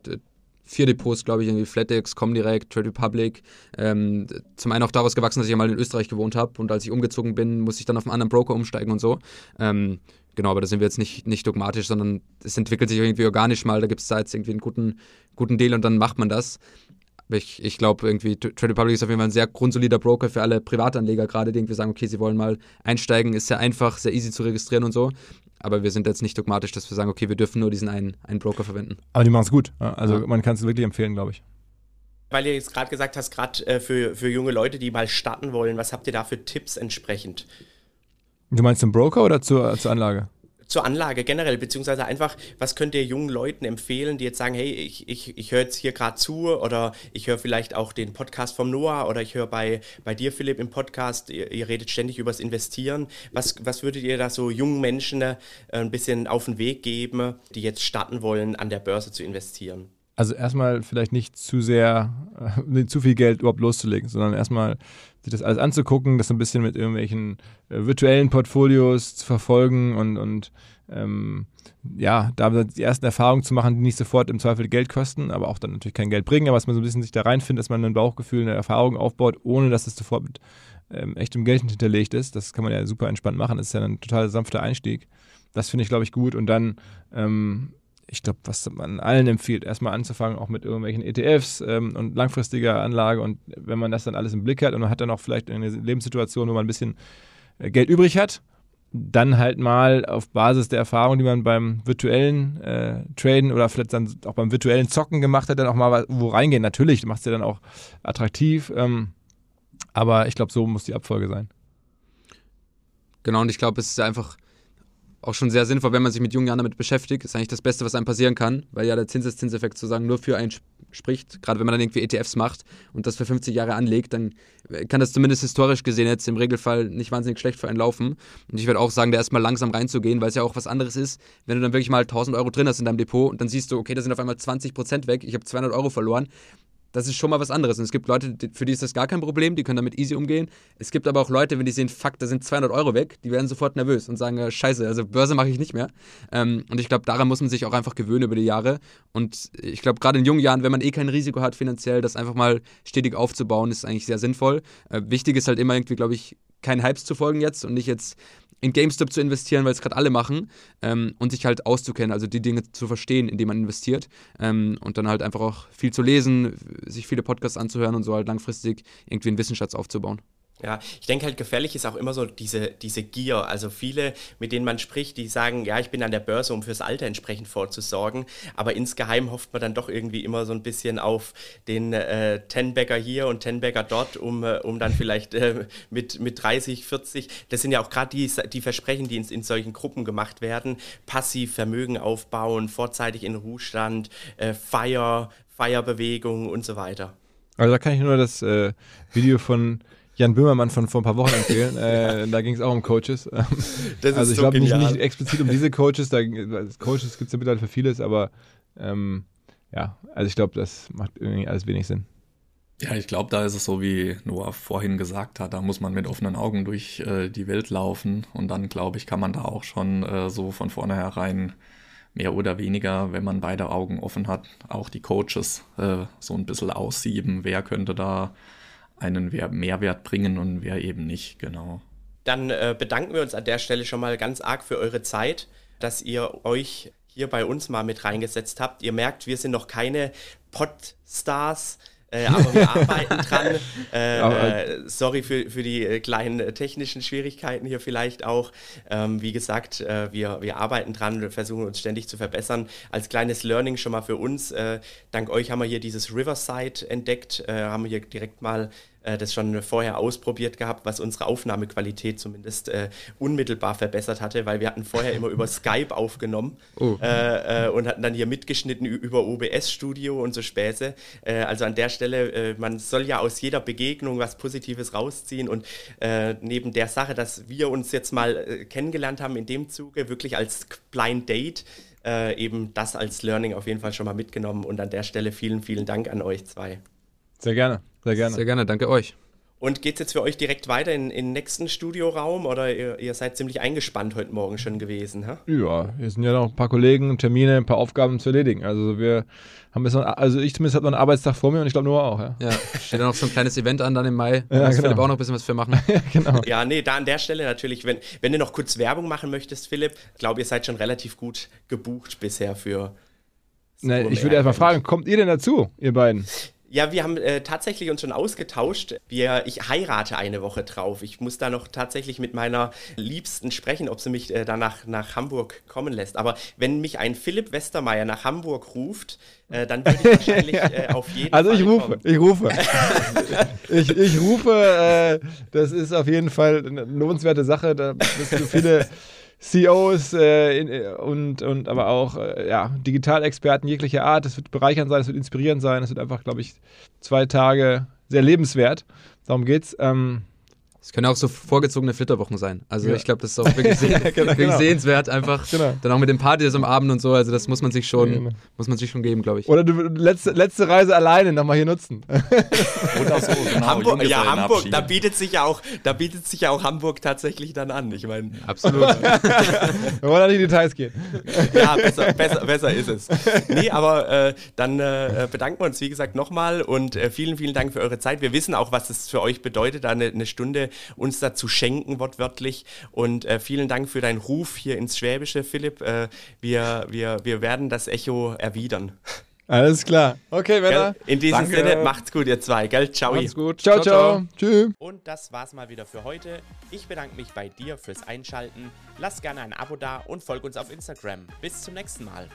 vier Depots, glaube ich, irgendwie FlatEx, Comdirect, Trade Republic. Ähm, zum einen auch daraus gewachsen, dass ich mal in Österreich gewohnt habe und als ich umgezogen bin, musste ich dann auf einen anderen Broker umsteigen und so. Ähm, genau, aber da sind wir jetzt nicht, nicht dogmatisch, sondern es entwickelt sich irgendwie organisch mal. Da gibt es da jetzt irgendwie einen guten, guten Deal und dann macht man das. Ich, ich glaube, irgendwie Trade Republic ist auf jeden Fall ein sehr grundsolider Broker für alle Privatanleger gerade, die irgendwie sagen, okay, sie wollen mal einsteigen, ist sehr einfach, sehr easy zu registrieren und so aber wir sind jetzt nicht dogmatisch, dass wir sagen, okay, wir dürfen nur diesen einen, einen Broker verwenden. Aber die machen es gut. Also ja. man kann es wirklich empfehlen, glaube ich. Weil ihr jetzt gerade gesagt hast, gerade äh, für, für junge Leute, die mal starten wollen, was habt ihr da für Tipps entsprechend? Du meinst zum Broker oder zur, zur Anlage? Zur Anlage generell, beziehungsweise einfach, was könnt ihr jungen Leuten empfehlen, die jetzt sagen, hey, ich, ich, ich höre jetzt hier gerade zu oder ich höre vielleicht auch den Podcast vom Noah oder ich höre bei, bei dir, Philipp, im Podcast, ihr, ihr, redet ständig übers Investieren. Was, was würdet ihr da so jungen Menschen äh, ein bisschen auf den Weg geben, die jetzt starten wollen, an der Börse zu investieren? Also erstmal vielleicht nicht zu sehr, äh, zu viel Geld überhaupt loszulegen, sondern erstmal sich das alles anzugucken, das so ein bisschen mit irgendwelchen äh, virtuellen Portfolios zu verfolgen und, und ähm, ja, da die ersten Erfahrungen zu machen, die nicht sofort im Zweifel Geld kosten, aber auch dann natürlich kein Geld bringen, aber dass man so ein bisschen sich da reinfindet, dass man ein Bauchgefühl, eine Erfahrung aufbaut, ohne dass es sofort mit ähm, echtem Geld hinterlegt ist. Das kann man ja super entspannt machen. Das ist ja ein total sanfter Einstieg. Das finde ich, glaube ich, gut. Und dann ähm, ich glaube, was man allen empfiehlt, erstmal anzufangen, auch mit irgendwelchen ETFs ähm, und langfristiger Anlage. Und wenn man das dann alles im Blick hat und man hat dann auch vielleicht eine Lebenssituation, wo man ein bisschen äh, Geld übrig hat, dann halt mal auf Basis der Erfahrung, die man beim virtuellen äh, Traden oder vielleicht dann auch beim virtuellen Zocken gemacht hat, dann auch mal wo reingehen. Natürlich macht es ja dann auch attraktiv, ähm, aber ich glaube, so muss die Abfolge sein. Genau, und ich glaube, es ist einfach auch schon sehr sinnvoll, wenn man sich mit jungen Jahren damit beschäftigt. Ist eigentlich das Beste, was einem passieren kann, weil ja der Zinseszinseffekt sozusagen nur für einen spricht. Gerade wenn man dann irgendwie ETFs macht und das für 50 Jahre anlegt, dann kann das zumindest historisch gesehen jetzt im Regelfall nicht wahnsinnig schlecht für einen laufen. Und ich würde auch sagen, da erstmal langsam reinzugehen, weil es ja auch was anderes ist, wenn du dann wirklich mal 1000 Euro drin hast in deinem Depot und dann siehst du, okay, da sind auf einmal 20 Prozent weg, ich habe 200 Euro verloren das ist schon mal was anderes. Und es gibt Leute, für die ist das gar kein Problem, die können damit easy umgehen. Es gibt aber auch Leute, wenn die sehen, fuck, da sind 200 Euro weg, die werden sofort nervös und sagen, äh, scheiße, also Börse mache ich nicht mehr. Ähm, und ich glaube, daran muss man sich auch einfach gewöhnen über die Jahre. Und ich glaube, gerade in jungen Jahren, wenn man eh kein Risiko hat finanziell, das einfach mal stetig aufzubauen, ist eigentlich sehr sinnvoll. Äh, wichtig ist halt immer irgendwie, glaube ich, keinen Hypes zu folgen jetzt und nicht jetzt in GameStop zu investieren, weil es gerade alle machen ähm, und sich halt auszukennen, also die Dinge zu verstehen, in die man investiert ähm, und dann halt einfach auch viel zu lesen, sich viele Podcasts anzuhören und so halt langfristig irgendwie einen Wissensschatz aufzubauen. Ja, ich denke halt gefährlich ist auch immer so diese, diese Gier. Also viele, mit denen man spricht, die sagen, ja, ich bin an der Börse, um fürs Alter entsprechend vorzusorgen. Aber insgeheim hofft man dann doch irgendwie immer so ein bisschen auf den äh, Tenbagger hier und Tenbagger dort, um, äh, um dann vielleicht äh, mit, mit 30, 40, das sind ja auch gerade die, die Versprechen, die in, in solchen Gruppen gemacht werden, passiv Vermögen aufbauen, vorzeitig in Ruhestand, äh, Feier, Feierbewegung und so weiter. Also da kann ich nur das äh, Video von Jan Böhmermann von vor ein paar Wochen empfehlen. Äh, da ging es auch um Coaches. also ich so glaube nicht, nicht, explizit um diese Coaches, da, Coaches gibt es ja mittlerweile für vieles, aber ähm, ja, also ich glaube, das macht irgendwie alles wenig Sinn. Ja, ich glaube, da ist es so, wie Noah vorhin gesagt hat, da muss man mit offenen Augen durch äh, die Welt laufen und dann, glaube ich, kann man da auch schon äh, so von vornherein mehr oder weniger, wenn man beide Augen offen hat, auch die Coaches äh, so ein bisschen aussieben, wer könnte da einen Mehrwert bringen und wer eben nicht, genau. Dann äh, bedanken wir uns an der Stelle schon mal ganz arg für eure Zeit, dass ihr euch hier bei uns mal mit reingesetzt habt. Ihr merkt, wir sind noch keine Podstars. Äh, aber wir arbeiten dran. Äh, äh, sorry für, für die äh, kleinen äh, technischen Schwierigkeiten hier vielleicht auch. Ähm, wie gesagt, äh, wir, wir arbeiten dran und versuchen uns ständig zu verbessern. Als kleines Learning schon mal für uns. dank euch haben wir hier dieses Riverside entdeckt, haben hier direkt mal äh, das schon vorher ausprobiert gehabt, was unsere Aufnahmequalität zumindest äh, unmittelbar verbessert hatte, weil wir hatten vorher immer über Skype aufgenommen oh. äh, äh, und hatten dann hier mitgeschnitten über OBS-Studio und so Späße. Äh, also an der Stelle, äh, man soll ja aus jeder Begegnung was Positives rausziehen und neben der Sache, dass wir uns jetzt mal kennengelernt haben in dem Zuge, wirklich als Blind Date, eben das als Learning auf jeden Fall schon mal mitgenommen und an der Stelle vielen, vielen Dank an euch zwei. Sehr gerne, sehr gerne. Sehr gerne, danke euch. Und geht es jetzt für euch direkt weiter in, in den nächsten Studioraum oder ihr, ihr, seid ziemlich eingespannt heute Morgen schon gewesen? Ha? Ja, hier sind ja noch ein paar Kollegen, Termine, ein paar Aufgaben zu erledigen. Also wir haben jetzt noch, also ich zumindest habe noch einen Arbeitstag vor mir und ich glaube nur auch. Ja, ja steht da noch so ein kleines Event an dann im Mai. Da ja, muss genau. Philipp auch noch ein bisschen was für machen. ja, genau. Ja, nee, da an der Stelle natürlich, wenn, wenn du noch kurz Werbung machen möchtest, Philipp, glaube ihr seid schon relativ gut gebucht bisher für. Nee, ich würde erstmal fragen, kommt ihr denn dazu, ihr beiden? Ja, wir haben äh, tatsächlich uns schon ausgetauscht. Wir, ich heirate eine Woche drauf. Ich muss da noch tatsächlich mit meiner Liebsten sprechen, ob sie mich äh, danach nach Hamburg kommen lässt. Aber wenn mich ein Philipp Westermeier nach Hamburg ruft, äh, dann würde ich wahrscheinlich äh, auf jeden also Fall. Also ich rufe, kommen. ich rufe. ich, ich rufe, äh, das ist auf jeden Fall eine lohnenswerte Sache. Da bist du viele. CEOs äh, in, äh, und, und aber auch äh, ja, Digitalexperten jeglicher Art. Es wird bereichernd sein, es wird inspirierend sein, es wird einfach, glaube ich, zwei Tage sehr lebenswert. Darum geht's. Ähm, es können auch so vorgezogene Flitterwochen sein. Also ja. ich glaube, das ist auch wirklich, seh genau, wirklich genau. sehenswert einfach. Genau. Dann auch mit den Partys am Abend und so. Also das muss man sich schon, genau. muss man sich schon geben, glaube ich. Oder du letzte, letzte Reise alleine nochmal hier nutzen. Oder so, genau, Hamburg, ja, Hamburg, da bietet sich ja auch, da bietet sich ja auch Hamburg tatsächlich dann an. Ich meine. Absolut. wir wollen nicht in Details gehen. ja, besser, besser, besser ist es. Nee, aber äh, dann äh, bedanken wir uns, wie gesagt, nochmal und äh, vielen, vielen Dank für eure Zeit. Wir wissen auch, was es für euch bedeutet, da eine, eine Stunde uns dazu schenken, wortwörtlich. Und äh, vielen Dank für deinen Ruf hier ins Schwäbische, Philipp. Äh, wir, wir, wir werden das Echo erwidern. Alles klar. Okay, Männer. In diesem Danke. Sinne, macht's gut, ihr zwei, gell? Ciao. Macht's gut. Ciao, ciao. ciao. Tschüss. Und das war's mal wieder für heute. Ich bedanke mich bei dir fürs Einschalten. Lass gerne ein Abo da und folg uns auf Instagram. Bis zum nächsten Mal.